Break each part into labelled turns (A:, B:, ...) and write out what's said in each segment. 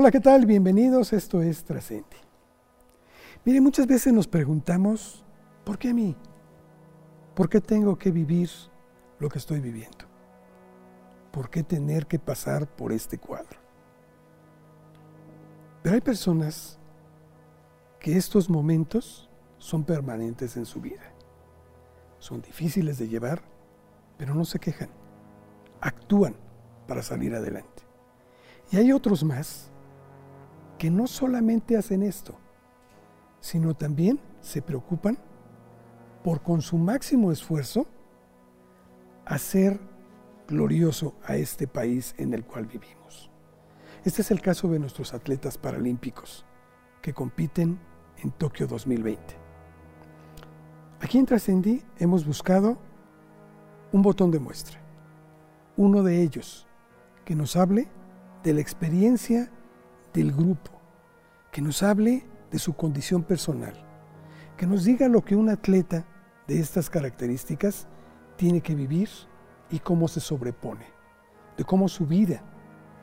A: Hola, ¿qué tal? Bienvenidos, esto es Trascendi. Mire, muchas veces nos preguntamos, ¿por qué a mí? ¿Por qué tengo que vivir lo que estoy viviendo? ¿Por qué tener que pasar por este cuadro? Pero hay personas que estos momentos son permanentes en su vida. Son difíciles de llevar, pero no se quejan. Actúan para salir adelante. Y hay otros más que no solamente hacen esto, sino también se preocupan por con su máximo esfuerzo hacer glorioso a este país en el cual vivimos. Este es el caso de nuestros atletas paralímpicos que compiten en Tokio 2020. Aquí en Trascendí hemos buscado un botón de muestra, uno de ellos que nos hable de la experiencia del grupo, que nos hable de su condición personal, que nos diga lo que un atleta de estas características tiene que vivir y cómo se sobrepone, de cómo su vida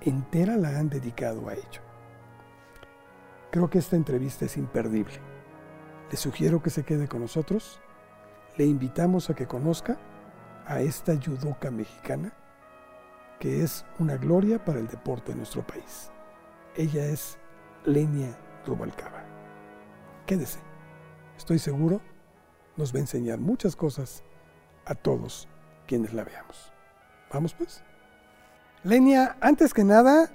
A: entera la han dedicado a ello. Creo que esta entrevista es imperdible. Le sugiero que se quede con nosotros. Le invitamos a que conozca a esta judoka mexicana que es una gloria para el deporte de nuestro país. Ella es Lenia Rubalcaba. Quédese. Estoy seguro nos va a enseñar muchas cosas a todos quienes la veamos. Vamos pues. Lenia, antes que nada,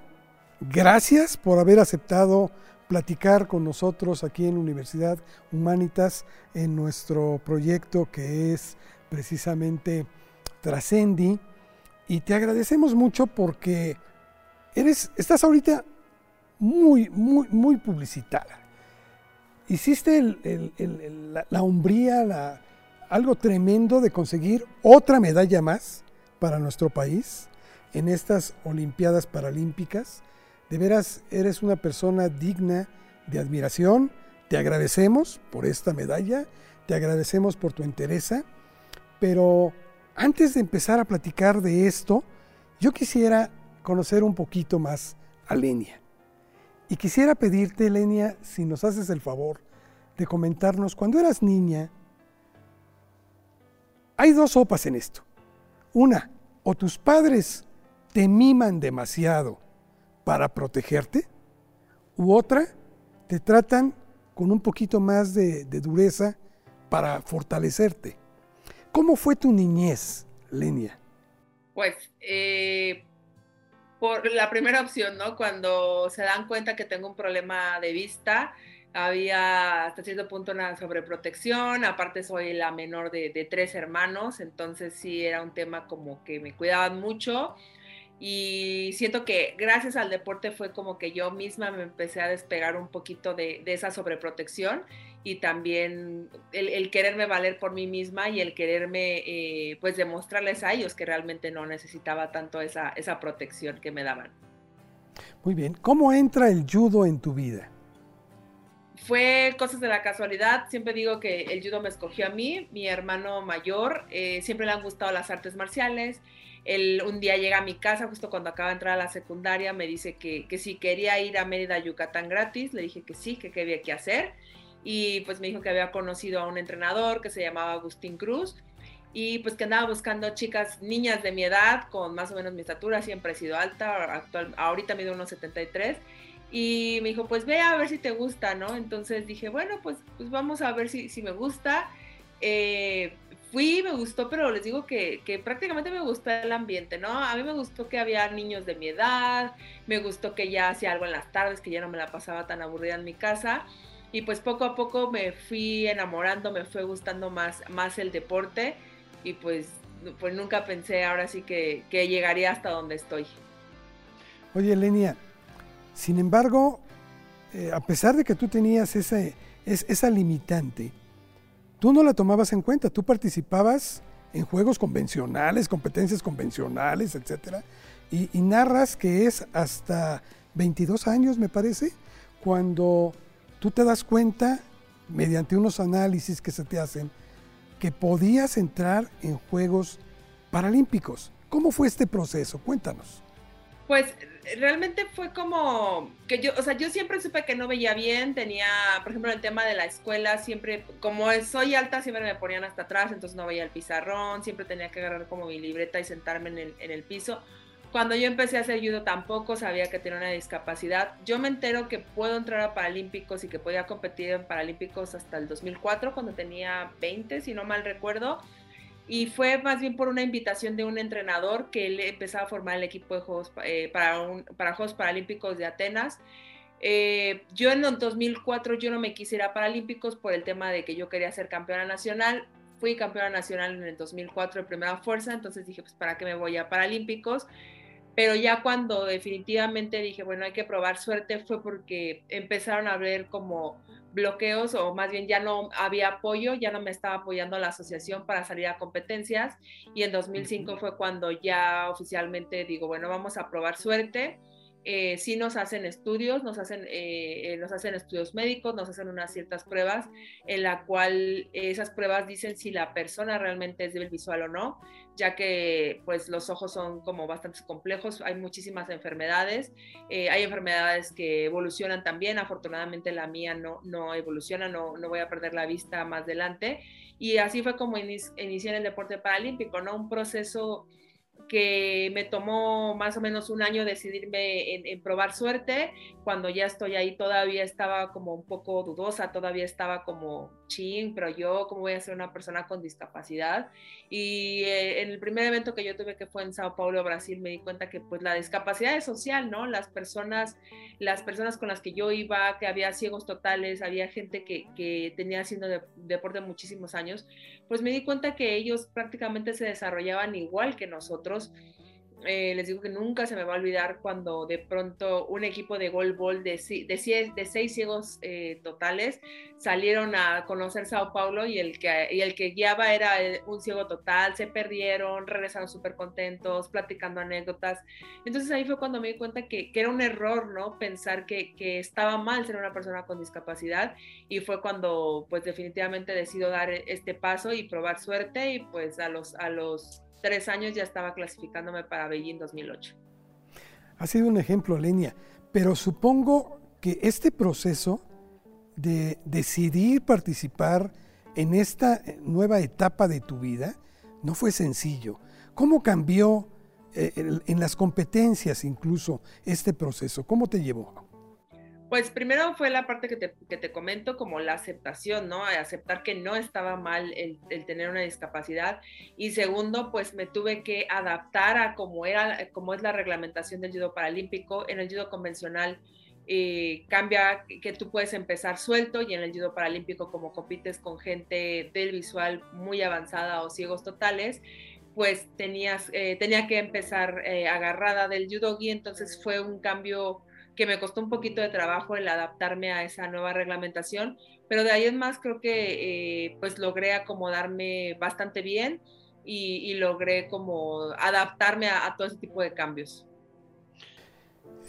A: gracias por haber aceptado platicar con nosotros aquí en Universidad Humanitas en nuestro proyecto que es precisamente Trascendi. Y te agradecemos mucho porque eres, estás ahorita muy, muy, muy publicitada. Hiciste la, la, hombría, algo tremendo de conseguir otra medalla más para nuestro país en estas Olimpiadas Paralímpicas. De veras, eres una persona digna de admiración. Te agradecemos por esta medalla, te agradecemos por tu interés, pero antes de empezar a platicar de esto, yo quisiera conocer un poquito más a Lenia. Y quisiera pedirte, Lenia, si nos haces el favor de comentarnos, cuando eras niña, hay dos sopas en esto. Una, o tus padres te miman demasiado para protegerte, u otra, te tratan con un poquito más de, dureza para fortalecerte. ¿Cómo fue tu niñez, Lenia?
B: Pues eh, por la primera opción, ¿no? Cuando se dan cuenta que tengo un problema de vista, había hasta cierto punto una sobreprotección, aparte soy la menor de, de, tres hermanos, entonces sí era un tema como que me cuidaban mucho y siento que gracias al deporte fue como que yo misma me empecé a despegar un poquito de, esa sobreprotección y también el, quererme valer por mí misma y el quererme eh, pues demostrarles a ellos que realmente no necesitaba tanto esa, esa protección que me daban.
A: Muy bien, ¿cómo entra el judo en tu vida?
B: Fue cosas de la casualidad, siempre digo que el judo me escogió a mí, mi hermano mayor, eh, siempre le han gustado las artes marciales, él un día llega a mi casa, justo cuando acaba de entrar a la secundaria, me dice que, que si quería ir a Mérida, Yucatán gratis. Le dije que sí, que qué había que hacer. Y pues me dijo que había conocido a un entrenador que se llamaba Agustín Cruz y pues que andaba buscando chicas, niñas de mi edad, con más o menos mi estatura, siempre he sido alta, actual, ahorita mido unos 73. Y me dijo, pues ve a ver si te gusta, ¿no? Entonces dije, bueno, pues, pues vamos a ver si, si me gusta. Eh, fui, me gustó, pero les digo que, prácticamente me gustó el ambiente, ¿no? A mí me gustó que había niños de mi edad, me gustó que ya hacía algo en las tardes, que ya no me la pasaba tan aburrida en mi casa. Y pues poco a poco me fui enamorando, me fue gustando más, más el deporte y pues, pues nunca pensé ahora sí que, llegaría hasta donde estoy.
A: Oye, Lenia, sin embargo, eh, a pesar de que tú tenías ese, esa limitante, tú no la tomabas en cuenta, tú participabas en juegos convencionales, competencias convencionales, etc. Y, narras que es hasta 22 años, me parece, cuando tú te das cuenta, mediante unos análisis que se te hacen, que podías entrar en Juegos Paralímpicos. ¿Cómo fue este proceso? Cuéntanos.
B: Pues realmente fue como que yo, o sea, yo siempre supe que no veía bien, tenía, por ejemplo, el tema de la escuela, siempre, como soy alta, siempre me ponían hasta atrás, entonces no veía el pizarrón, siempre tenía que agarrar como mi libreta y sentarme en el, en el piso. Cuando yo empecé a hacer judo tampoco sabía que tenía una discapacidad. Yo me entero que puedo entrar a Paralímpicos y que podía competir en Paralímpicos hasta el 2004, cuando tenía 20, si no mal recuerdo y fue más bien por una invitación de un entrenador que él empezaba a formar el equipo de Juegos, eh, para, Juegos Paralímpicos de Atenas. Eh, yo en el 2004 yo no me quisiera ir a Paralímpicos por el tema de que yo quería ser campeona nacional. Fui campeona nacional en el 2004 de primera fuerza, entonces dije, pues para qué me voy a Paralímpicos. Pero ya cuando definitivamente dije, bueno, hay que probar suerte, fue porque empezaron a ver como bloqueos o más bien ya no había apoyo, ya no me estaba apoyando la asociación para salir a competencias. Y en 2005 fue cuando ya oficialmente digo, bueno, vamos a probar suerte eh, sí nos hacen estudios, nos hacen, eh, eh, nos hacen estudios médicos, nos hacen unas ciertas pruebas en la cual esas pruebas dicen si la persona realmente es débil visual o no, ya que pues los ojos son como bastante complejos, hay muchísimas enfermedades, hay enfermedades que evolucionan también, afortunadamente la mía no, no evoluciona, no, no voy a perder la vista más adelante y así fue como inicié en el deporte paralímpico, ¿no? Un proceso que me tomó más o menos un año decidirme en, probar suerte. Cuando ya estoy ahí todavía estaba como un poco dudosa, todavía estaba como ching, pero yo cómo voy a ser una persona con discapacidad. Y eh, en el primer evento que yo tuve que fue en Sao Paulo, Brasil, me di cuenta que pues la discapacidad es social, ¿no? Las personas, las personas con las que yo iba, que había ciegos totales, había gente que, que tenía haciendo deporte muchísimos años, pues me di cuenta que ellos prácticamente se desarrollaban igual que nosotros eh, les digo que nunca se me va a olvidar cuando de pronto un equipo de golbol de, de, seis ciegos eh, totales salieron a conocer Sao Paulo y el, que, guiaba era eh, un ciego total, se perdieron, regresaron súper contentos, platicando anécdotas. Entonces ahí fue cuando me di cuenta que, era un error, ¿no? Pensar que, que, estaba mal ser una persona con discapacidad y fue cuando pues definitivamente decido dar este paso y probar suerte y pues a los, a los tres años ya estaba clasificándome para Beijing 2008.
A: Ha sido un ejemplo, Lenia, pero supongo que este proceso de decidir participar en esta nueva etapa de tu vida no fue sencillo. ¿Cómo cambió eh, en las competencias incluso este proceso? ¿Cómo te llevó?
B: Pues primero fue la parte que te, comento, como la aceptación, ¿no? Aceptar que no estaba mal el, tener una discapacidad. Y segundo, pues me tuve que adaptar a cómo, era, cómo es la reglamentación del judo paralímpico. En el judo convencional eh, cambia que tú puedes empezar suelto y en el judo paralímpico como compites con gente del visual muy avanzada o ciegos totales, pues tenías, eh, tenía que empezar eh, agarrada del judo y entonces fue un cambio que me costó un poquito de trabajo el adaptarme a esa nueva reglamentación, pero de ahí en más creo que eh, pues logré acomodarme bastante bien y, logré como adaptarme a, todo ese tipo de cambios.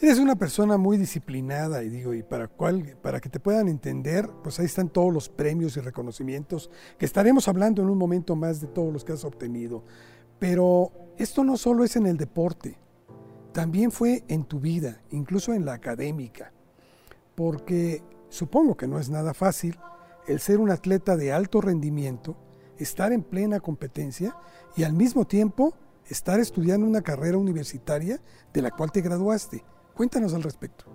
A: Eres una persona muy disciplinada y digo, y para, cual, para que te puedan entender, pues ahí están todos los premios y reconocimientos, que estaremos hablando en un momento más de todos los que has obtenido. Pero esto no solo es en el deporte, también fue en tu vida, incluso en la académica, porque supongo que no es nada fácil el ser un atleta de alto rendimiento, estar en plena competencia y al mismo tiempo estar estudiando una carrera universitaria de la cual te graduaste. Cuéntanos al respecto.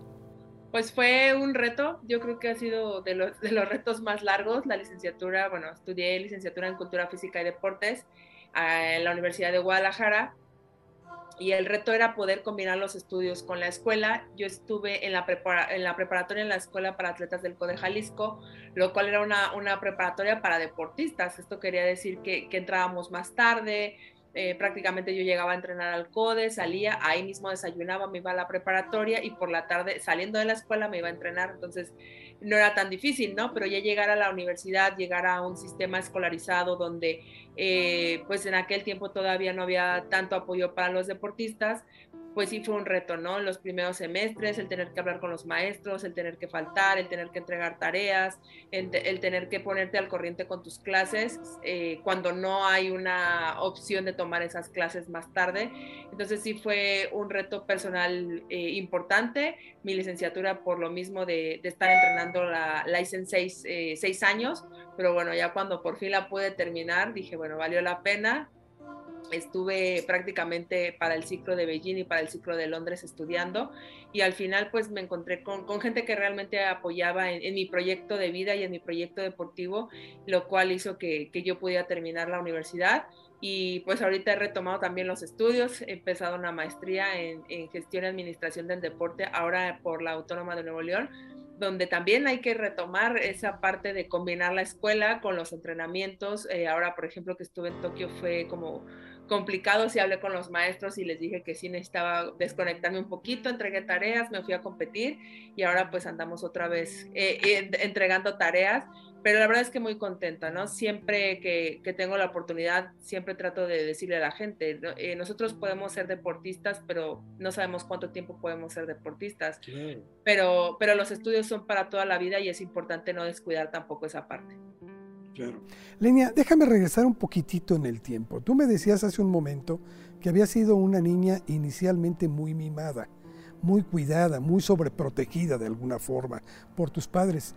B: Pues fue un reto, yo creo que ha sido de los, de los retos más largos, la licenciatura, bueno, estudié licenciatura en Cultura Física y Deportes ah, en la Universidad de Guadalajara y el reto era poder combinar los estudios con la escuela. Yo estuve en la, en la preparatoria en la Escuela para Atletas del CODE Jalisco, lo cual era una, una preparatoria para deportistas. Esto quería decir que, que entrábamos más tarde, eh, prácticamente yo llegaba a entrenar al CODE, salía, ahí mismo desayunaba, me iba a la preparatoria y por la tarde, saliendo de la escuela, me iba a entrenar. Entonces, no era tan difícil, ¿no? Pero ya llegar a la universidad, llegar a un sistema escolarizado donde eh, pues en aquel tiempo todavía no había tanto apoyo para los deportistas, pues sí fue un reto, ¿no? Los primeros semestres, el tener que hablar con los maestros, el tener que faltar, el tener que entregar tareas, el, tener que ponerte al corriente con tus clases eh, cuando no hay una opción de tomar esas clases más tarde. Entonces sí fue un reto personal eh, importante. Mi licenciatura por lo mismo de, estar entrenando la, la seis, eh, seis años, pero bueno, ya cuando por fin la pude terminar, dije, bueno, valió la pena estuve prácticamente para el ciclo de Beijing y para el ciclo de Londres estudiando y al final pues me encontré con, gente que realmente apoyaba en, mi proyecto de vida y en mi proyecto deportivo, lo cual hizo que, yo pudiera terminar la universidad y pues ahorita he retomado también los estudios, he empezado una maestría en, gestión y administración del deporte ahora por la Autónoma de Nuevo León donde también hay que retomar esa parte de combinar la escuela con los entrenamientos. Eh, ahora, por ejemplo, que estuve en Tokio fue como complicado si hablé con los maestros y les dije que sí necesitaba desconectarme un poquito, entregué tareas, me fui a competir y ahora pues andamos otra vez eh, entregando tareas, pero la verdad es que muy contenta, ¿no? Siempre que, que tengo la oportunidad, siempre trato de decirle a la gente, eh, nosotros podemos ser deportistas, pero no sabemos cuánto tiempo podemos ser deportistas, pero, pero los estudios son para toda la vida y es importante no descuidar tampoco esa parte.
A: Claro. Lenia, déjame regresar un poquitito en el tiempo. Tú me decías hace un momento que había sido una niña inicialmente muy mimada, muy cuidada, muy sobreprotegida de alguna forma por tus padres.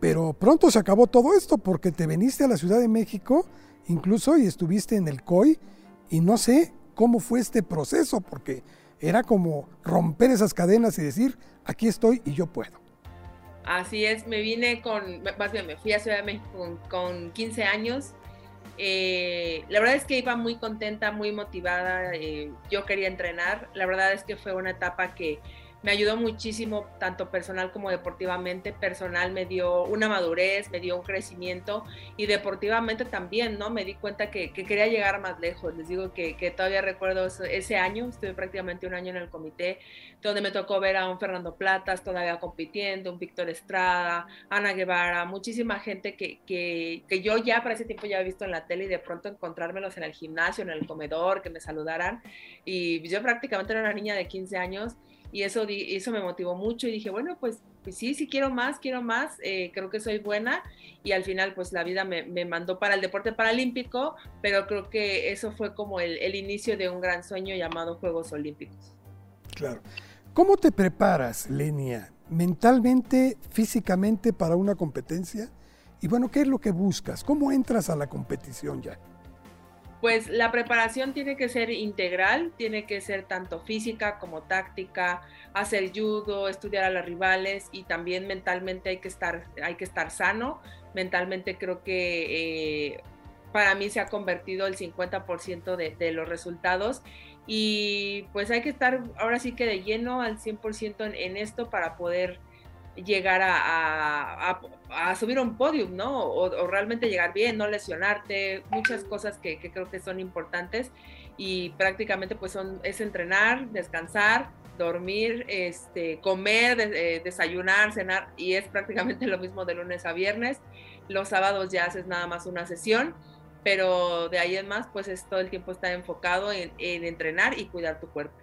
A: Pero pronto se acabó todo esto porque te veniste a la Ciudad de México incluso y estuviste en el COI y no sé cómo fue este proceso porque era como romper esas cadenas y decir, aquí estoy y yo puedo.
B: Así es, me vine con, más bien me fui a Ciudad de México con, 15 años. Eh, la verdad es que iba muy contenta, muy motivada. Eh, yo quería entrenar. La verdad es que fue una etapa que me ayudó muchísimo, tanto personal como deportivamente. Personal me dio una madurez, me dio un crecimiento y deportivamente también, ¿no? Me di cuenta que, quería llegar más lejos. Les digo que, todavía recuerdo ese año, estuve prácticamente un año en el comité, donde me tocó ver a un Fernando Platas todavía compitiendo, un Víctor Estrada, Ana Guevara, muchísima gente que, que yo ya para ese tiempo ya había visto en la tele y de pronto encontrármelos en el gimnasio, en el comedor, que me saludaran. Y yo prácticamente era una niña de 15 años y eso, eso me motivó mucho y dije, bueno, pues, pues sí, sí quiero más, quiero más, eh, creo que soy buena y al final pues la vida me, mandó para el deporte paralímpico, pero creo que eso fue como el, el, inicio de un gran sueño llamado Juegos Olímpicos.
A: Claro. ¿Cómo te preparas, Lenia, mentalmente, físicamente para una competencia? Y bueno, ¿qué es lo que buscas? ¿Cómo entras a la competición ya?
B: Pues la preparación tiene que ser integral, tiene que ser tanto física como táctica, hacer judo, estudiar a los rivales y también mentalmente hay que estar, hay que estar sano. Mentalmente creo que eh, para mí se ha convertido el 50% de, de, los resultados y pues hay que estar ahora sí que de lleno al 100% en esto para poder llegar a, subir un podium, ¿no? O, realmente llegar bien, no lesionarte, muchas cosas que, creo que son importantes y prácticamente pues son, es entrenar, descansar, dormir, este, comer, eh, desayunar, cenar y es prácticamente lo mismo de lunes a viernes. Los sábados ya haces nada más una sesión, pero de ahí en más pues es todo el tiempo está enfocado en, entrenar y cuidar tu cuerpo.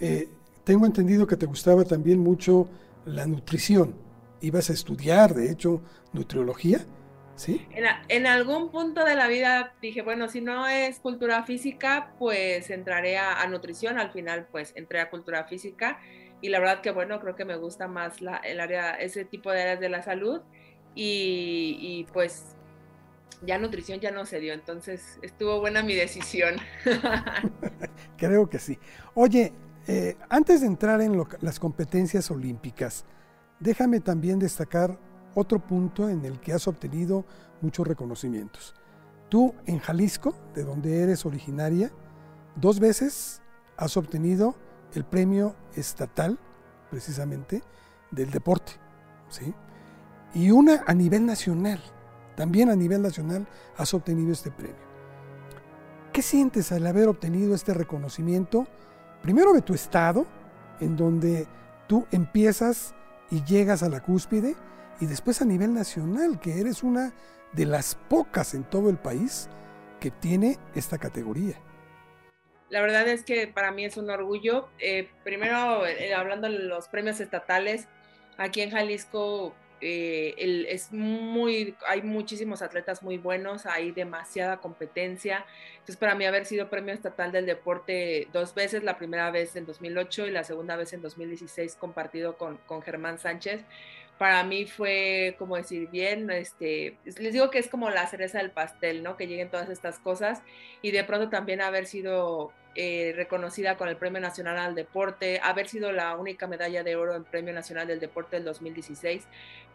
A: Eh, tengo entendido que te gustaba también mucho la nutrición. Ibas a estudiar, de hecho, nutriología, ¿sí?
B: En, algún punto de la vida dije, bueno, si no es cultura física, pues entraré a, nutrición. Al final, pues entré a cultura física. Y la verdad que, bueno, creo que me gusta más la, el área, ese tipo de áreas de la salud. Y, y pues ya nutrición ya no se dio, entonces estuvo buena mi decisión.
A: Creo que sí. Oye, eh, antes de entrar en las competencias olímpicas, déjame también destacar otro punto en el que has obtenido muchos reconocimientos. Tú en Jalisco, de donde eres originaria, dos veces has obtenido el premio estatal, precisamente, del deporte. ¿sí? Y una a nivel nacional. También a nivel nacional has obtenido este premio. ¿Qué sientes al haber obtenido este reconocimiento? primero de tu estado, en donde tú empiezas y llegas a la cúspide, y después a nivel nacional, que eres una de las pocas en todo el país que tiene esta categoría.
B: La verdad es que para mí es un orgullo. Eh, primero, eh, hablando de los premios estatales, aquí en Jalisco eh, es muy, hay muchísimos atletas muy buenos, hay demasiada competencia. Entonces, para mí haber sido premio estatal del deporte dos veces, la primera vez en 2008 y la segunda vez en 2016 compartido con, con Germán Sánchez, para mí fue como decir, bien, este, les digo que es como la cereza del pastel, ¿no? Que lleguen todas estas cosas y de pronto también haber sido eh, reconocida con el Premio Nacional al Deporte, haber sido la única medalla de oro en Premio Nacional del Deporte del 2016,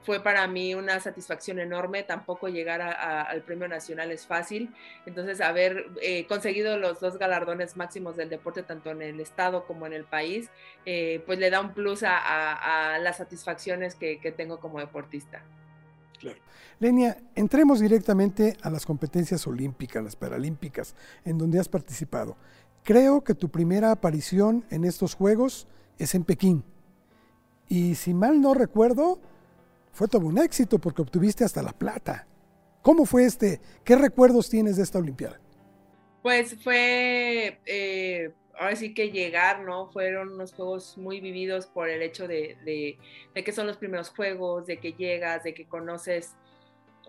B: fue para mí una satisfacción enorme. Tampoco llegar al Premio Nacional es fácil. Entonces, haber eh, conseguido los dos galardones máximos del deporte, tanto en el Estado como en el país, eh, pues le da un plus a, las satisfacciones que, tengo como deportista.
A: Claro. Lenia, entremos directamente a las competencias olímpicas, las paralímpicas, en donde has participado. Creo que tu primera aparición en estos Juegos es en Pekín. Y si mal no recuerdo, fue todo un éxito porque obtuviste hasta la plata. ¿Cómo fue este? ¿Qué recuerdos tienes de esta Olimpiada?
B: Pues fue, eh, ahora sí que llegar, ¿no? Fueron unos juegos muy vividos por el hecho de, de que son los primeros juegos, de que llegas, de que conoces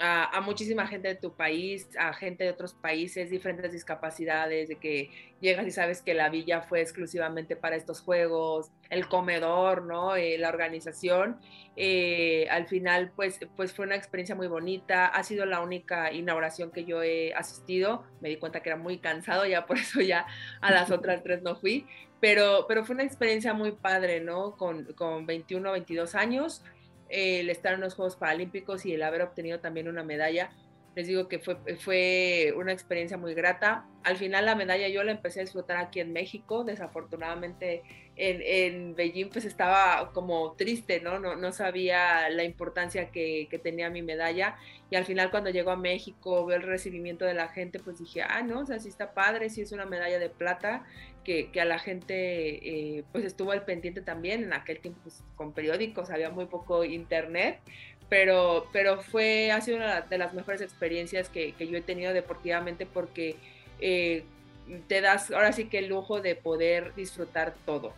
B: a, muchísima gente de tu país, a gente de otros países, diferentes discapacidades, de que llegas y sabes que la villa fue exclusivamente para estos juegos, el comedor, ¿no? Eh, la organización. Eh, al final, pues, pues fue una experiencia muy bonita. Ha sido la única inauguración que yo he asistido. Me di cuenta que era muy cansado, ya por eso ya a las otras tres no fui. Pero, pero fue una experiencia muy padre, ¿no? Con, con 21, 22 años el estar en los Juegos Paralímpicos y el haber obtenido también una medalla. Les digo que fue, fue una experiencia muy grata. Al final la medalla yo la empecé a disfrutar aquí en México. Desafortunadamente en, en Beijing pues estaba como triste, ¿no? No, no sabía la importancia que, que, tenía mi medalla. Y al final cuando llegó a México, veo el recibimiento de la gente, pues dije, ah, no, o sea, sí está padre, sí es una medalla de plata que, a la gente eh, pues estuvo al pendiente también. En aquel tiempo pues, con periódicos había muy poco internet, pero, pero fue, ha sido una de las mejores experiencias que, yo he tenido deportivamente porque eh, te das ahora sí que el lujo de poder disfrutar todo.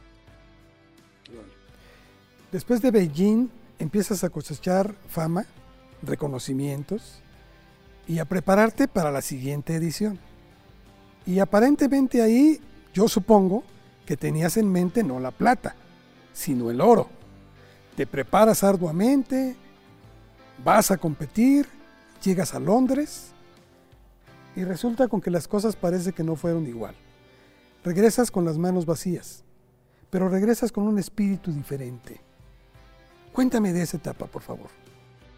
A: Después de Beijing empiezas a cosechar fama, reconocimientos y a prepararte para la siguiente edición. Y aparentemente ahí yo supongo que tenías en mente no la plata, sino el oro. Te preparas arduamente, vas a competir, llegas a Londres y resulta con que las cosas parece que no fueron igual. Regresas con las manos vacías, pero regresas con un espíritu diferente. Cuéntame de esa etapa, por favor.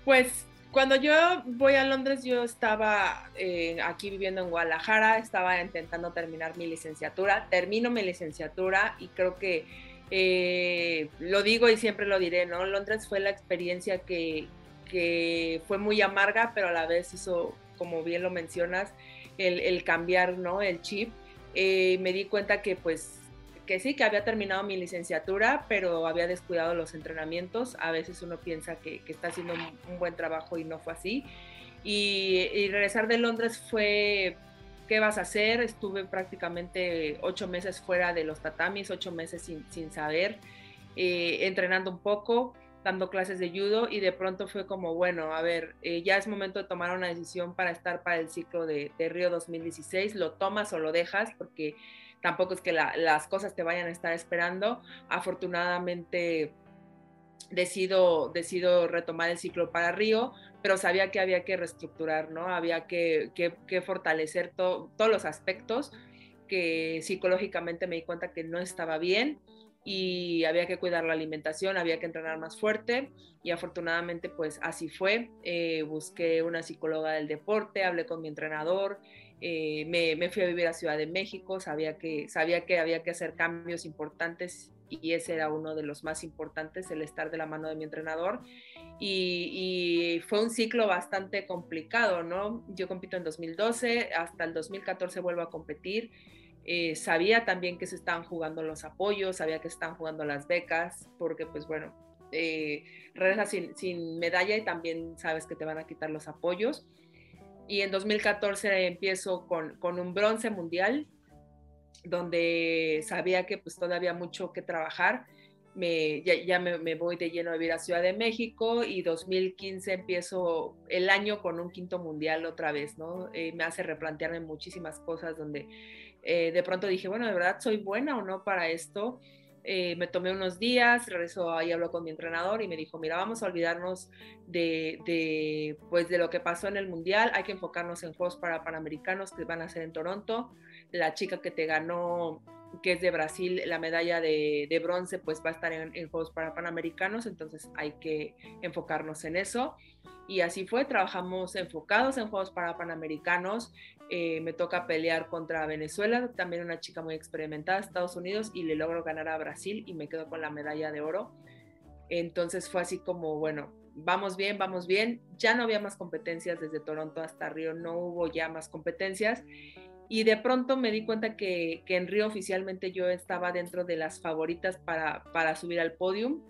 B: Pues cuando yo voy a Londres, yo estaba eh, aquí viviendo en Guadalajara, estaba intentando terminar mi licenciatura, termino mi licenciatura y creo que eh, lo digo y siempre lo diré, ¿no? Londres fue la experiencia que, que fue muy amarga, pero a la vez hizo, como bien lo mencionas, el, cambiar, ¿no? El chip. Eh, me di cuenta que pues que sí, que había terminado mi licenciatura, pero había descuidado los entrenamientos. A veces uno piensa que, está haciendo un, buen trabajo y no fue así. Y, regresar de Londres fue, ¿qué vas a hacer? Estuve prácticamente ocho meses fuera de los tatamis, ocho meses sin, saber, eh, entrenando un poco, dando clases de judo y de pronto fue como, bueno, a ver, eh, ya es momento de tomar una decisión para estar para el ciclo de, de Río 2016, lo tomas o lo dejas porque tampoco es que las cosas te vayan a estar esperando. Afortunadamente decido, decido retomar el ciclo para Río, pero sabía que había que reestructurar, ¿no? Había que, fortalecer todos los aspectos que psicológicamente me di cuenta que no estaba bien y había que cuidar la alimentación, había que entrenar más fuerte y afortunadamente pues así fue. Eh, busqué una psicóloga del deporte, hablé con mi entrenador, eh, me, fui a vivir a Ciudad de México, sabía que, sabía que había que hacer cambios importantes y ese era uno de los más importantes, el estar de la mano de mi entrenador. Y, fue un ciclo bastante complicado, ¿no? Yo compito en 2012, hasta el 2014 vuelvo a competir. Eh, sabía también que se estaban jugando los apoyos, sabía que se estaban jugando las becas, porque pues bueno, eh, sin, medalla y también sabes que te van a quitar los apoyos y en 2014 empiezo con, con un bronce mundial, donde sabía que pues todavía mucho que trabajar. Me, ya, me, voy de lleno a vivir a Ciudad de México y 2015 empiezo el año con un quinto mundial otra vez, ¿no? Eh, me hace replantearme muchísimas cosas donde eh, de pronto dije, bueno, ¿de verdad soy buena o no para esto? Eh, me tomé unos días, regreso ahí, hablo con mi entrenador y me dijo, mira, vamos a olvidarnos de, de, pues, de lo que pasó en el Mundial, hay que enfocarnos en Juegos para Panamericanos que van a ser en Toronto. La chica que te ganó, que es de Brasil, la medalla de, de bronce, pues va a estar en, en Juegos para Panamericanos, entonces hay que enfocarnos en eso. Y así fue, trabajamos enfocados en Juegos para Panamericanos. Eh, me toca pelear contra Venezuela, también una chica muy experimentada, Estados Unidos, y le logro ganar a Brasil y me quedo con la medalla de oro. Entonces fue así como, bueno, vamos bien, vamos bien. Ya no había más competencias desde Toronto hasta Río, no hubo ya más competencias. Y de pronto me di cuenta que, que en Río oficialmente yo estaba dentro de las favoritas para, para subir al podium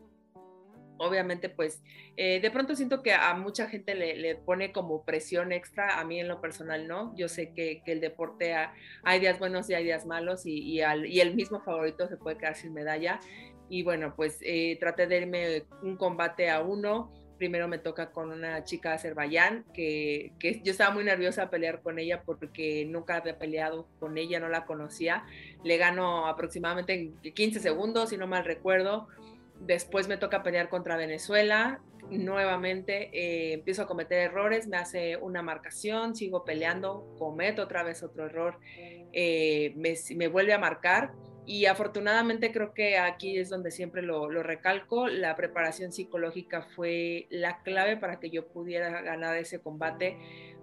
B: obviamente pues eh, de pronto siento que a mucha gente le, pone como presión extra, a mí en lo personal no, yo sé que, el deporte hay días buenos y hay días malos y, el mismo favorito se puede quedar sin medalla y bueno pues eh, traté de irme un combate a uno, primero me toca con una chica de Azerbaiyán que, que, yo estaba muy nerviosa a pelear con ella porque nunca había peleado con ella, no la conocía. Le gano aproximadamente en 15 segundos, si no mal recuerdo. Después me toca pelear contra Venezuela. Nuevamente eh, empiezo a cometer errores, me hace una marcación, sigo peleando, cometo otra vez otro error, eh, me, vuelve a marcar y afortunadamente creo que aquí es donde siempre lo, lo, recalco, la preparación psicológica fue la clave para que yo pudiera ganar ese combate,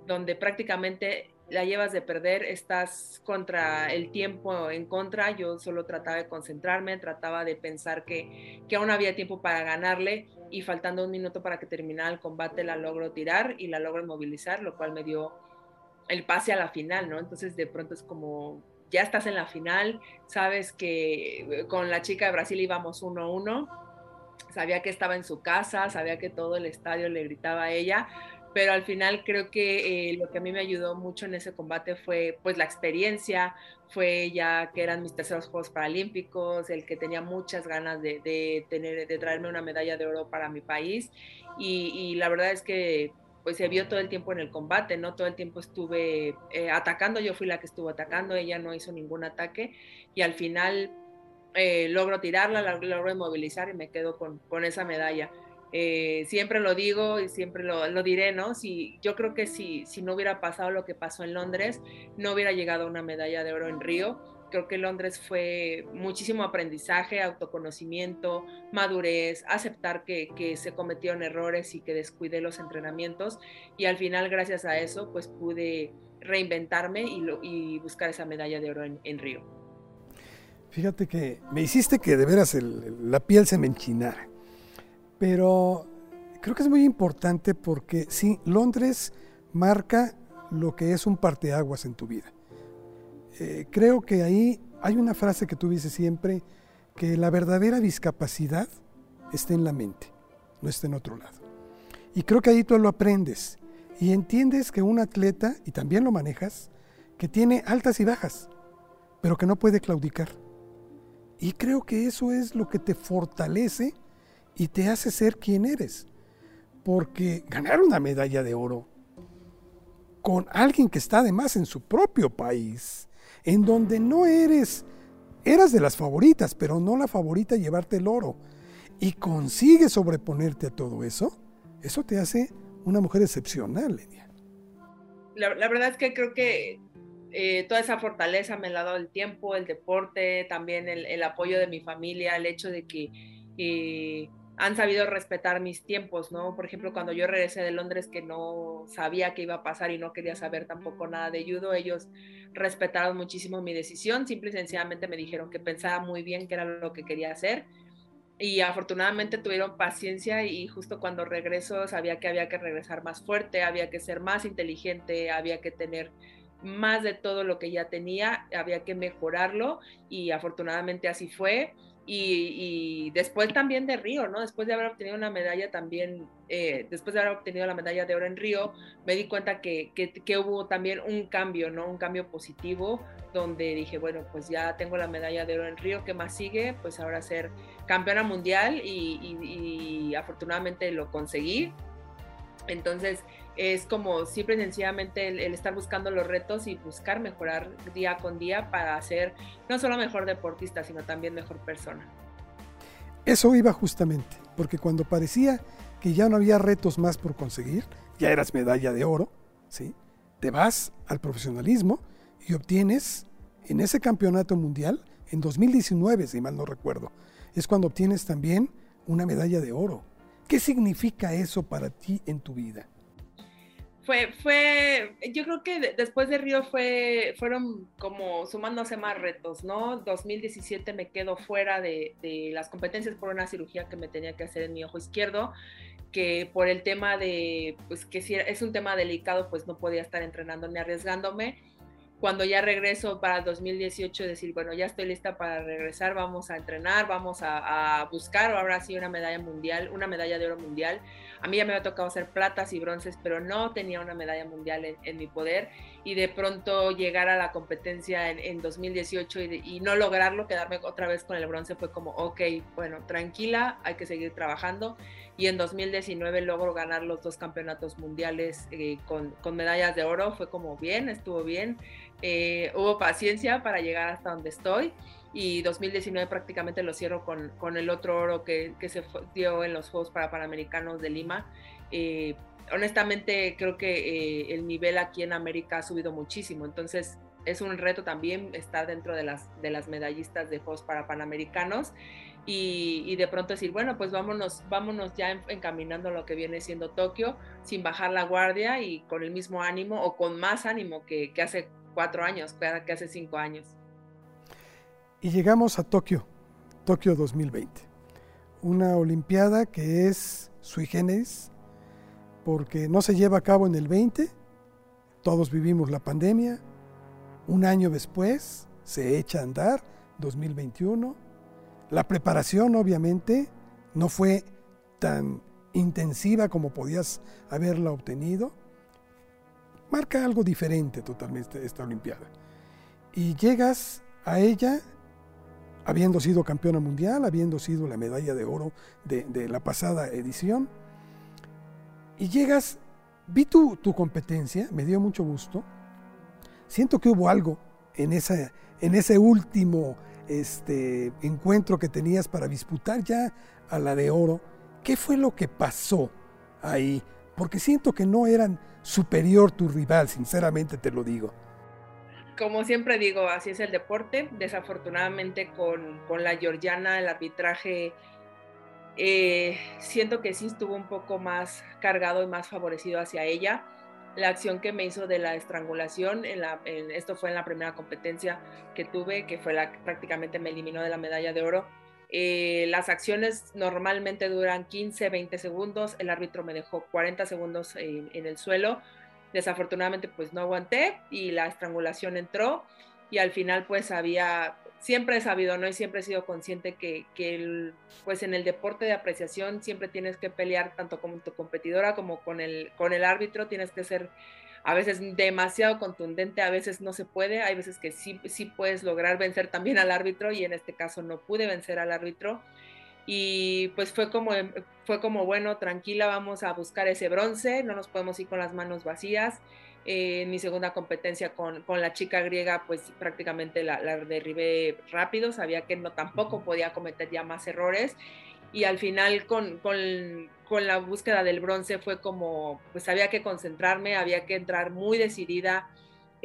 B: donde prácticamente la llevas de perder, estás contra el tiempo en contra, yo solo trataba de concentrarme, trataba de pensar que, que aún había tiempo para ganarle y faltando un minuto para que terminara el combate la logro tirar y la logro movilizar, lo cual me dio el pase a la final, ¿no? Entonces de pronto es como, ya estás en la final, sabes que con la chica de Brasil íbamos uno a uno, sabía que estaba en su casa, sabía que todo el estadio le gritaba a ella, pero al final creo que eh, lo que a mí me ayudó mucho en ese combate fue pues la experiencia, fue ya que eran mis terceros Juegos Paralímpicos, el que tenía muchas ganas de, tener, de traerme una medalla de oro para mi país y, la verdad es que pues se vio todo el tiempo en el combate, ¿no? Todo el tiempo estuve eh, atacando, yo fui la que estuvo atacando, ella no hizo ningún ataque y al final eh, logro tirarla, la logro movilizar y me quedo con, con esa medalla. Eh, siempre lo digo y siempre lo, diré, ¿no? Si, yo creo que si, si no hubiera pasado lo que pasó en Londres, no hubiera llegado una medalla de oro en Río. Creo que Londres fue muchísimo aprendizaje, autoconocimiento, madurez, aceptar que, que se cometieron errores y que descuidé los entrenamientos. Y al final, gracias a eso, pues pude reinventarme y, lo, y buscar esa medalla de oro en, Río.
A: Fíjate que me hiciste que de veras la piel se me enchinara. Pero creo que es muy importante porque sí, Londres marca lo que es un parteaguas en tu vida. Eh, creo que ahí hay una frase que tú dices siempre, que la verdadera discapacidad está en la mente, no está en otro lado. Y creo que ahí tú lo aprendes y entiendes que un atleta, y también lo manejas, que tiene altas y bajas, pero que no puede claudicar. Y creo que eso es lo que te fortalece y te hace ser quien eres. Porque ganar una medalla de oro con alguien que está además en su propio país, en donde no eres, eras de las favoritas, pero no la favorita llevarte el oro, y consigues sobreponerte a todo eso, eso te hace una mujer excepcional, Lidia.
B: La, verdad es que creo que eh, toda esa fortaleza me la ha dado el tiempo, el deporte, también el, apoyo de mi familia, el hecho de que eh, han sabido respetar mis tiempos, ¿no? Por ejemplo, cuando yo regresé de Londres que no sabía qué iba a pasar y no quería saber tampoco nada de judo, ellos respetaron muchísimo mi decisión, simple y sencillamente me dijeron que pensaba muy bien qué era lo que quería hacer y afortunadamente tuvieron paciencia y justo cuando regreso sabía que había que regresar más fuerte, había que ser más inteligente, había que tener más de todo lo que ya tenía, había que mejorarlo y afortunadamente así fue y, después también de Río, ¿no? Después de haber obtenido una medalla también, eh, después de haber obtenido la medalla de oro en Río, me di cuenta que, que, hubo también un cambio, ¿no? Un cambio positivo, donde dije, bueno, pues ya tengo la medalla de oro en Río, ¿qué más sigue? Pues ahora ser campeona mundial y, y afortunadamente lo conseguí. Entonces, es como siempre sencillamente el, estar buscando los retos y buscar mejorar día con día para ser no solo mejor deportista, sino también mejor persona.
A: Eso iba justamente, porque cuando parecía que ya no había retos más por conseguir, ya eras medalla de oro, ¿sí? te vas al profesionalismo y obtienes en ese campeonato mundial, en 2019, si mal no recuerdo, es cuando obtienes también una medalla de oro. ¿Qué significa eso para ti en tu vida?
B: fue, fue, yo creo que después de Río fue, fueron como sumándose más retos, ¿no? 2017 me quedo fuera de, de, las competencias por una cirugía que me tenía que hacer en mi ojo izquierdo, que por el tema de, pues que si es un tema delicado, pues no podía estar entrenando ni arriesgándome cuando ya regreso para 2018, decir, bueno, ya estoy lista para regresar, vamos a entrenar, vamos a, a buscar ahora sí una medalla mundial, una medalla de oro mundial. A mí ya me había tocado hacer platas y bronces, pero no tenía una medalla mundial en, mi poder. Y de pronto llegar a la competencia en, 2018 y, y, no lograrlo, quedarme otra vez con el bronce, fue como, ok, bueno, tranquila, hay que seguir trabajando y en 2019 logro ganar los dos campeonatos mundiales eh, con, con, medallas de oro. Fue como bien, estuvo bien. Eh, hubo paciencia para llegar hasta donde estoy y 2019 prácticamente lo cierro con, con el otro oro que, que, se dio en los Juegos para Panamericanos de Lima. Eh, honestamente creo que el nivel aquí en América ha subido muchísimo, entonces es un reto también estar dentro de las, de las medallistas de Juegos para Panamericanos y, de pronto decir, bueno, pues vámonos, vámonos ya encaminando lo que viene siendo Tokio, sin bajar la guardia y con el mismo ánimo o con más ánimo que, hace cuatro años, que hace cinco años.
A: Y llegamos a Tokio, Tokio 2020, una Olimpiada que es sui generis, porque no se lleva a cabo en el 20, todos vivimos la pandemia, un año después se echa a andar, 2021, la preparación obviamente no fue tan intensiva como podías haberla obtenido. Marca algo diferente totalmente esta Olimpiada. Y llegas a ella habiendo sido campeona mundial, habiendo sido la medalla de oro de, la pasada edición. Y llegas, vi tu, tu, competencia, me dio mucho gusto. Siento que hubo algo en, esa, en ese último este encuentro que tenías para disputar ya a la de oro, ¿qué fue lo que pasó ahí? Porque siento que no eran superior tu rival, sinceramente te lo digo.
B: Como siempre digo, así es el deporte. Desafortunadamente con, la georgiana el arbitraje eh, siento que sí estuvo un poco más cargado y más favorecido hacia ella la acción que me hizo de la estrangulación, en esto fue en la primera competencia que tuve, que fue la que prácticamente me eliminó de la medalla de oro. Eh, las acciones normalmente duran 15, 20 segundos, el árbitro me dejó 40 segundos en el suelo, desafortunadamente pues no aguanté y la estrangulación entró y al final pues había siempre he sabido, ¿no? Y siempre he sido consciente que, que pues en el deporte de apreciación siempre tienes que pelear tanto con tu competidora como con el, con el árbitro, tienes que ser a veces demasiado contundente, a veces no se puede, hay veces que sí, sí puedes lograr vencer también al árbitro y en este caso no pude vencer al árbitro y pues fue como, fue como bueno, tranquila, vamos a buscar ese bronce, no nos podemos ir con las manos vacías en mi segunda competencia con, con, la chica griega, pues prácticamente la, la, derribé rápido, sabía que no tampoco podía cometer ya más errores. Y al final con, con, con la búsqueda del bronce fue como, pues había que concentrarme, había que entrar muy decidida.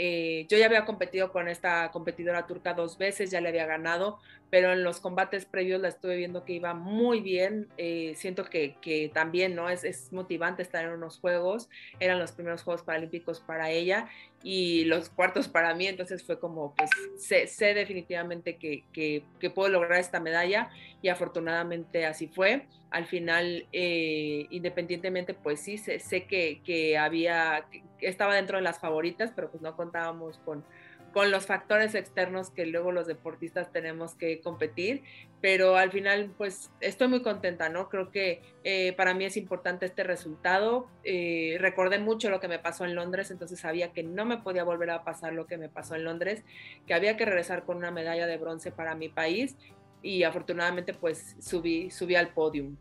B: Eh, yo ya había competido con esta competidora turca dos veces, ya le había ganado, pero en los combates previos la estuve viendo que iba muy bien. Eh, siento que, que, también ¿no? Es, es, motivante estar en unos juegos. Eran los primeros Juegos Paralímpicos para ella y los cuartos para mí. Entonces fue como, pues sé, sé definitivamente que, que, que, puedo lograr esta medalla y afortunadamente así fue. Al final, eh, independientemente, pues sí, sé, sé que, había, estaba dentro de las favoritas, pero pues no contábamos con con los factores externos que luego los deportistas tenemos que competir, pero al final pues estoy muy contenta, ¿no? Creo que eh, para mí es importante este resultado. Eh, recordé mucho lo que me pasó en Londres, entonces sabía que no me podía volver a pasar lo que me pasó en Londres, que había que regresar con una medalla de bronce para mi país y afortunadamente pues subí, subí al podium.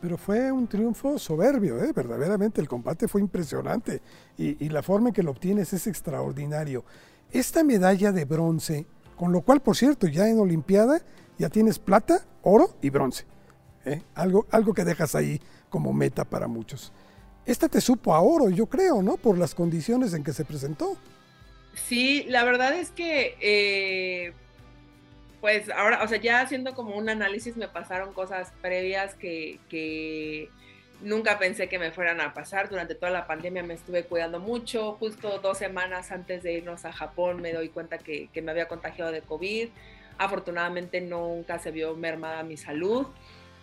A: Pero fue un triunfo soberbio, ¿eh? verdaderamente el combate fue impresionante y, la forma en que lo obtienes es extraordinario esta medalla de bronce, con lo cual, por cierto, ya en Olimpiada ya tienes plata, oro y bronce. ¿eh? Algo, algo que dejas ahí como meta para muchos. Esta te supo a oro, yo creo, ¿no? Por las condiciones en que se presentó.
B: Sí, la verdad es que, eh, pues ahora, o sea, ya haciendo como un análisis me pasaron cosas previas que, que Nunca pensé que me fueran a pasar. Durante toda la pandemia me estuve cuidando mucho. Justo dos semanas antes de irnos a Japón me doy cuenta que, me había contagiado de COVID. Afortunadamente nunca se vio mermada mi salud.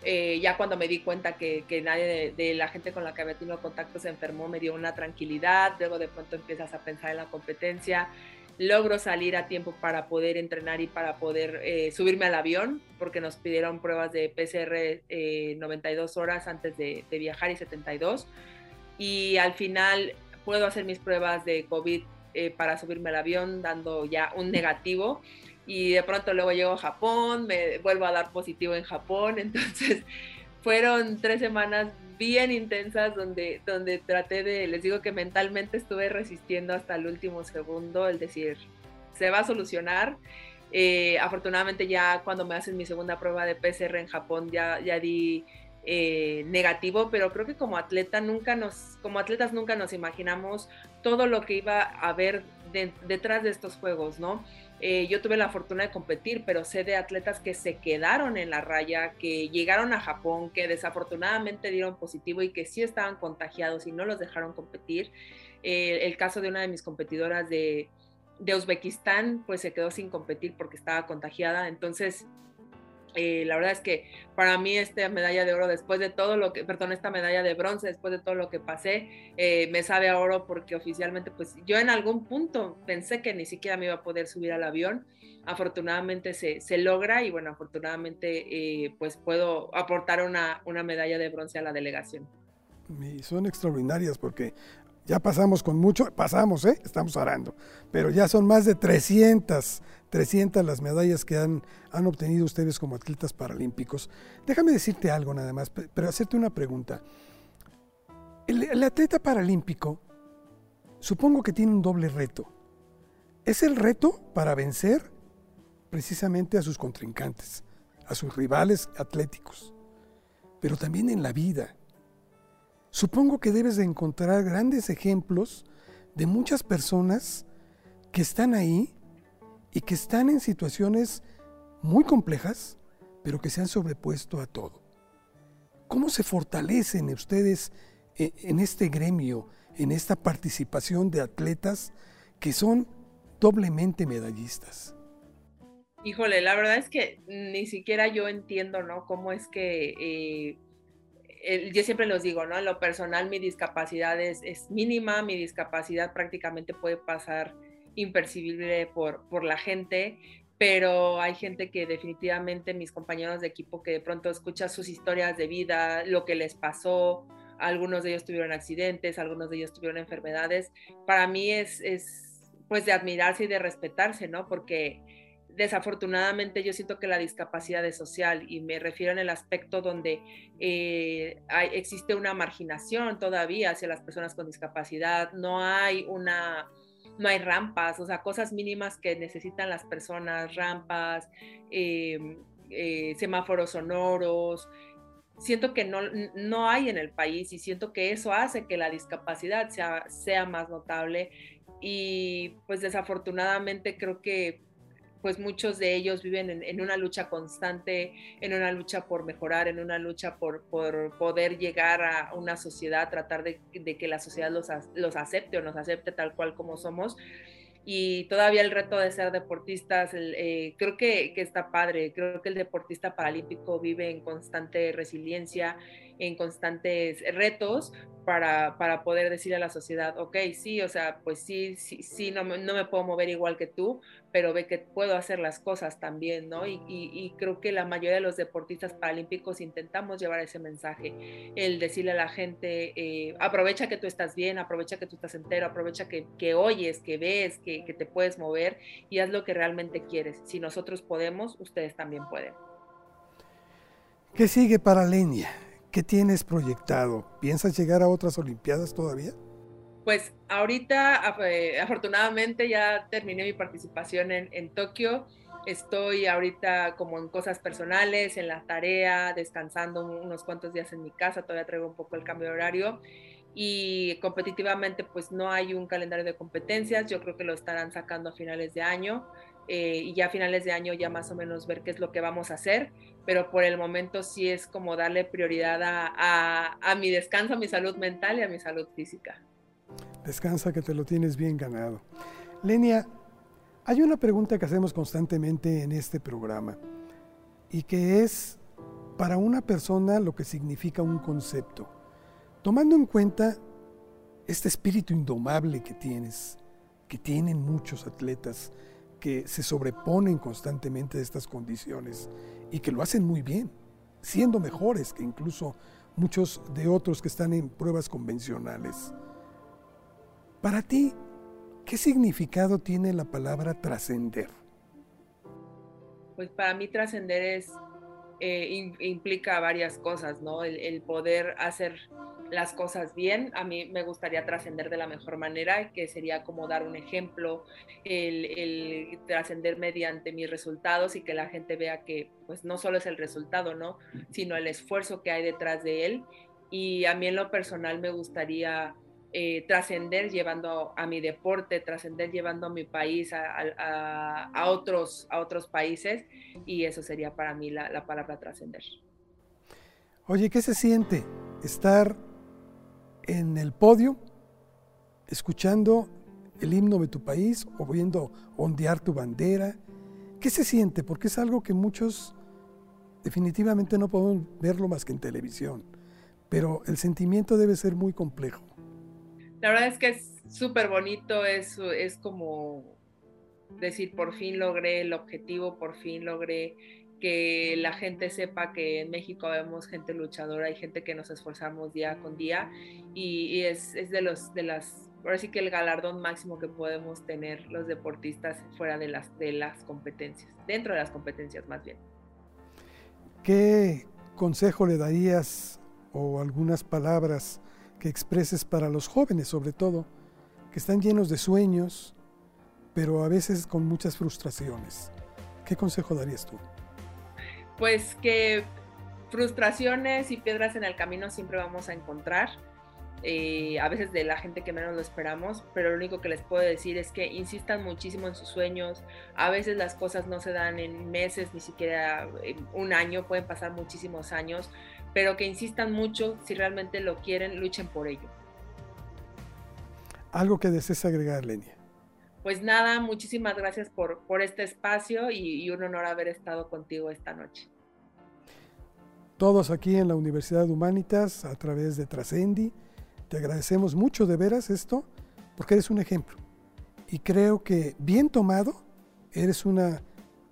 B: Eh, ya cuando me di cuenta que, nadie de, la gente con la que había tenido contacto se enfermó, me dio una tranquilidad. Luego de pronto empiezas a pensar en la competencia logro salir a tiempo para poder entrenar y para poder eh, subirme al avión, porque nos pidieron pruebas de PCR 92 eh, horas antes de, viajar y 72. Y al final puedo hacer mis pruebas de COVID eh, para subirme al avión dando ya un negativo. Y de pronto luego llego a Japón, me vuelvo a dar positivo en Japón. Entonces fueron tres semanas bien intensas donde, donde traté de, les digo que mentalmente estuve resistiendo hasta el último segundo, el decir, se va a solucionar. Eh, afortunadamente ya cuando me hacen mi segunda prueba de PCR en Japón ya, ya di eh, negativo, pero creo que como atleta nunca nos, como atletas nunca nos imaginamos todo lo que iba a haber detrás de estos juegos, ¿no? Eh, yo tuve la fortuna de competir, pero sé de atletas que se quedaron en la raya, que llegaron a Japón, que desafortunadamente dieron positivo y que sí estaban contagiados y no los dejaron competir. Eh, el caso de una de mis competidoras de, de Uzbekistán, pues se quedó sin competir porque estaba contagiada. Entonces, eh, la verdad es que para mí esta medalla de oro, después de todo lo que, perdón, esta medalla de bronce, después de todo lo que pasé, eh, me sabe a oro porque oficialmente, pues yo en algún punto pensé que ni siquiera me iba a poder subir al avión. Afortunadamente se, se logra y bueno, afortunadamente eh, pues puedo aportar una, una medalla de bronce a la delegación.
A: Y son extraordinarias porque ya pasamos con mucho, pasamos, ¿eh? estamos orando, pero ya son más de 300, 300 las medallas que han, han obtenido ustedes como atletas paralímpicos. Déjame decirte algo nada más, pero hacerte una pregunta. El, el atleta paralímpico supongo que tiene un doble reto. Es el reto para vencer precisamente a sus contrincantes, a sus rivales atléticos, pero también en la vida Supongo que debes de encontrar grandes ejemplos de muchas personas que están ahí y que están en situaciones muy complejas, pero que se han sobrepuesto a todo. ¿Cómo se fortalecen ustedes e, en este gremio, en esta participación de atletas que son doblemente medallistas?
B: Híjole, la verdad es que ni siquiera yo entiendo, ¿no? Cómo es que eh, yo siempre los digo, ¿no? En lo personal mi discapacidad es, mínima, mi discapacidad prácticamente puede pasar impercibible por, por la gente, pero hay gente que definitivamente, mis compañeros de equipo, que de pronto escucha sus historias de vida, lo que les pasó, algunos de ellos tuvieron accidentes, algunos de ellos tuvieron enfermedades, para mí es, es pues de admirarse y de respetarse, ¿no? Porque desafortunadamente yo siento que la discapacidad es social y me refiero en el aspecto donde eh, hay, existe una marginación todavía hacia las personas con discapacidad, no hay una, no hay rampas, o sea, cosas mínimas que necesitan las personas, rampas, em, eh, semáforos sonoros. Siento que no, no hay en el país y siento que eso hace que la discapacidad sea, sea más notable y pues desafortunadamente creo que pues muchos de ellos viven en, una lucha constante, en una lucha por mejorar, en una lucha por, poder llegar a una sociedad, tratar de, que la sociedad los, los, acepte o nos acepte tal cual como somos. y todavía el reto de ser deportistas, eh, creo que, que, está padre, creo que el deportista paralímpico vive en constante resiliencia, en constantes retos para, para, poder decirle a la sociedad, ok, sí, o sea, pues sí, sí, sí, no, no me puedo mover igual que tú, pero ve que puedo hacer las cosas también, ¿no? Y, y, creo que la mayoría de los deportistas paralímpicos intentamos llevar ese mensaje, el decirle a la gente, eh, aprovecha que tú estás bien, aprovecha que tú estás entero, aprovecha que, que oyes, que ves, que, que te puedes mover y haz lo que realmente quieres. Si nosotros podemos, ustedes también pueden.
A: ¿Qué sigue para Lenia? ¿Qué tienes proyectado? ¿Piensas llegar a otras Olimpiadas todavía?
B: Pues ahorita, eh, afortunadamente, ya terminé mi participación en, en Tokio. Estoy ahorita como en cosas personales, en la tarea, descansando unos cuantos días en mi casa, todavía traigo un poco el cambio de horario y competitivamente pues no hay un calendario de competencias, yo creo que lo estarán sacando a finales de año eh, y ya a finales de año ya más o menos ver qué es lo que vamos a hacer, pero por el momento sí es como darle prioridad a, a, mi descanso, a mi salud mental y a mi salud física.
A: Descansa que te lo tienes bien ganado. Lenia, hay una pregunta que hacemos constantemente en este programa y que es para una persona lo que significa un concepto. Tomando en cuenta este espíritu indomable que tienes, que tienen muchos atletas, que se sobreponen constantemente a estas condiciones y que lo hacen muy bien, siendo mejores que incluso muchos de otros que están en pruebas convencionales. Para ti, ¿qué significado tiene la palabra trascender?
B: Pues para mí trascender es eh, implica varias cosas, ¿no? el, poder hacer las cosas bien. A mí me gustaría trascender de la mejor manera, que sería como dar un ejemplo, el, trascender mediante mis resultados y que la gente vea que pues no solo es el resultado, ¿no? Sino el esfuerzo que hay detrás de él. Y a mí en lo personal me gustaría eh, trascender llevando a mi deporte, trascender llevando a mi país a, otros, a otros países y eso sería para mí la palabra trascender.
A: Oye, ¿qué se siente estar en el podio, escuchando el himno de tu país o viendo ondear tu bandera? ¿Qué se siente? Porque es algo que muchos definitivamente no podemos verlo más que en televisión, pero el sentimiento debe ser muy complejo.
B: La verdad es que es súper bonito, es, es como decir, por fin logré el objetivo, por fin logré que la gente sepa que en México vemos gente luchadora y gente que nos esforzamos día con día y, es, de los de las ahora sí que el galardón máximo que podemos tener los deportistas fuera de las de las competencias dentro de las competencias más bien.
A: Qué consejo le darías o algunas palabras que expreses para los jóvenes sobre todo que están llenos de sueños pero a veces con muchas frustraciones qué consejo darías tú
B: pues que frustraciones y piedras en el camino siempre vamos a encontrar. Eh, a veces de la gente que menos lo esperamos, pero lo único que les puedo decir es que insistan muchísimo en sus sueños. A veces las cosas no se dan en meses, ni siquiera un año, pueden pasar muchísimos años, pero que insistan mucho, si realmente lo quieren, luchen por ello.
A: Algo que desees agregar, Lenia.
B: Pues nada, muchísimas gracias por, por este espacio y, y un honor haber estado contigo esta noche.
A: Todos aquí en la Universidad Humanitas, a través de Trascendi, te agradecemos mucho de veras esto, porque eres un ejemplo. Y creo que bien tomado, eres una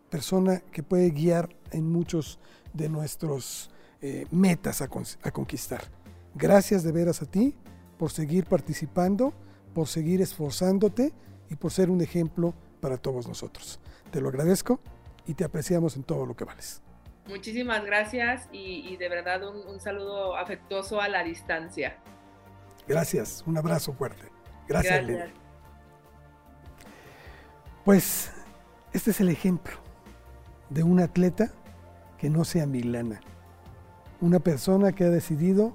A: persona que puede guiar en muchos de nuestros eh, metas a, a conquistar. Gracias de veras a ti por seguir participando, por seguir esforzándote y por ser un ejemplo para todos nosotros. Te lo agradezco y te apreciamos en todo lo que vales.
B: Muchísimas gracias y, de verdad un, saludo afectuoso a la distancia.
A: Gracias, un abrazo fuerte. Gracias, gracias. Pues este es el ejemplo de un atleta que no sea Milana, una persona que ha decidido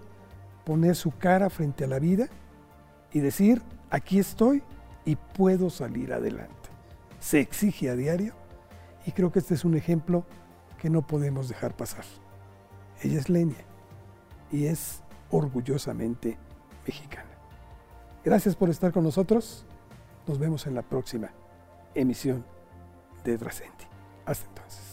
A: poner su cara frente a la vida y decir, aquí estoy y puedo salir adelante. Se exige a diario y creo que este es un ejemplo que no podemos dejar pasar. Ella es Lenia y es orgullosamente mexicana. Gracias por estar con nosotros. Nos vemos en la próxima emisión de Trascendi. Hasta entonces.